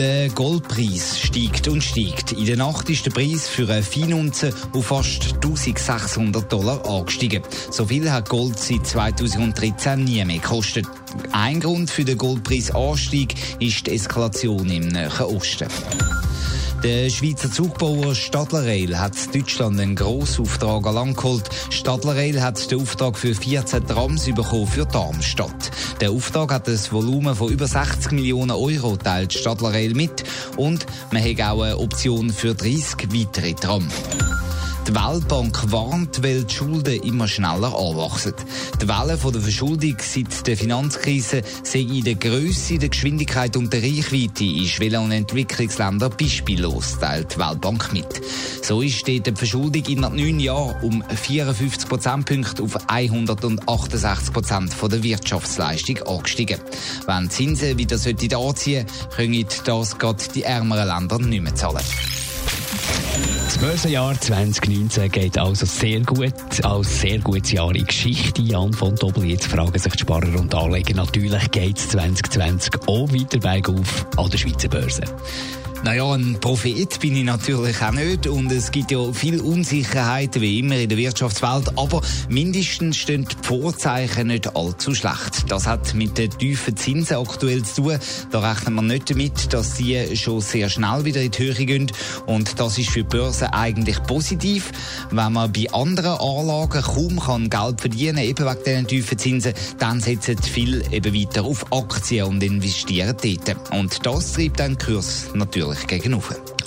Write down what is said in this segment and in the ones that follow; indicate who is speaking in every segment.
Speaker 1: Der Goldpreis steigt und steigt. In der Nacht ist der Preis für eine Feinunze auf fast 1600 Dollar angestiegen. So viel hat Gold seit 2013 nie mehr gekostet. Ein Grund für den Goldpreisanstieg ist die Eskalation im Nahen Osten. Der Schweizer Zugbauer Stadler Rail hat Deutschland einen grossen Auftrag an Land geholt. Stadler Rail hat den Auftrag für 14 Trams bekommen für Darmstadt. Der Auftrag hat ein Volumen von über 60 Millionen Euro, teilt Stadler Rail mit. Und man hat auch eine Option für 30 weitere Trams. Die Weltbank warnt, weil die Schulden immer schneller anwachsen. Die Welle der Verschuldung seit der Finanzkrise sei in der Größe, der Geschwindigkeit und der Reichweite in Schwellen- und Entwicklungsländern beispiellos, teilt die Weltbank mit. So ist die Verschuldung in neun Jahren um 54 Prozentpunkte auf 168 Prozent der Wirtschaftsleistung angestiegen. Wenn die Zinsen wieder anziehen können das gerade die ärmeren Länder nicht mehr zahlen.
Speaker 2: Das Börsenjahr 2019 geht also sehr gut, als sehr gutes Jahr in Geschichte. Jan von Doppel, jetzt fragen sich die Sparer und Anleger, natürlich geht es 2020 auch weiter bergauf an der Schweizer Börse.
Speaker 1: Naja, ein Prophet bin ich natürlich auch nicht und es gibt ja viel Unsicherheiten wie immer in der Wirtschaftswelt, aber mindestens stehen die Vorzeichen nicht allzu schlecht. Das hat mit den tiefen Zinsen aktuell zu tun. Da rechnet man nicht damit, dass die schon sehr schnell wieder in die Höhe gehen und das ist für die Börse eigentlich positiv. Wenn man bei anderen Anlagen kaum kann Geld verdienen eben wegen diesen tiefen Zinsen, dann setzen viele eben weiter auf Aktien und investieren dort. Und das treibt den Kurs natürlich natürlich gegen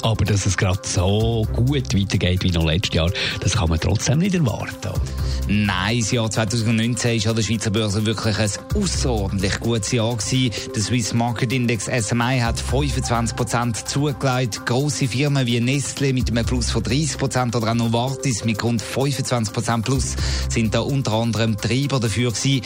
Speaker 2: Aber dass es gerade so gut weitergeht wie noch letztes Jahr, das kann man trotzdem nicht erwarten.
Speaker 1: Nein, das Jahr 2019 war an der Schweizer Börse wirklich ein außerordentlich gutes Jahr gewesen. Der Swiss Market Index SMI hat 25 Prozent zugelegt. Grosse Firmen wie Nestle mit einem Plus von 30 Prozent oder auch Novartis mit rund 25 Prozent Plus sind da unter anderem Treiber dafür gewesen.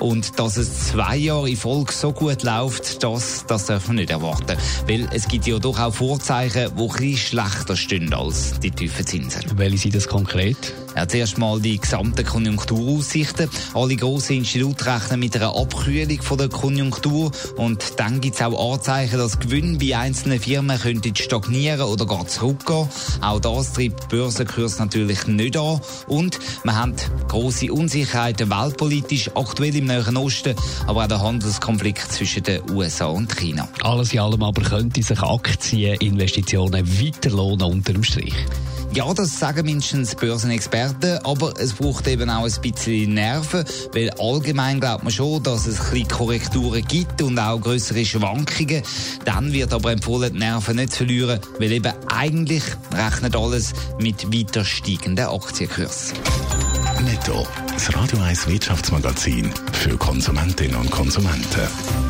Speaker 1: Und dass es zwei Jahre in Folge so gut läuft, das, das darf man nicht erwarten. Weil es gibt ja doch auch Vorzeichen, die ein schlechter stehen als die tiefen Zinsen.
Speaker 2: Welche sind das konkret?
Speaker 1: Ja, zuerst mal die gesamten Konjunkturaussichten. Alle grossen Institute rechnen mit einer Abkühlung von der Konjunktur und dann gibt es auch Anzeichen, dass Gewinne bei einzelnen Firmen könnten stagnieren oder gar zurückgehen. Auch das treibt die Börsenkurs natürlich nicht an und wir haben grosse Unsicherheiten weltpolitisch, aktuell im Nahen Osten, aber auch der Handelskonflikt zwischen den USA und China.
Speaker 2: Alles in allem aber könnte sich Aktieninvestitionen weiter lohnen unter dem Strich.
Speaker 1: Ja, das sagen mindestens Börsenexperten, aber es braucht eben auch ein bisschen Nerven, weil allgemein glaubt man schon, dass es ein Korrekturen gibt und auch größere Schwankungen. Dann wird aber empfohlen, die Nerven nicht zu verlieren, weil eben eigentlich rechnet alles mit weiter steigenden Aktienkursen.
Speaker 3: Netto, das Radio 1 Wirtschaftsmagazin für Konsumentinnen und Konsumenten.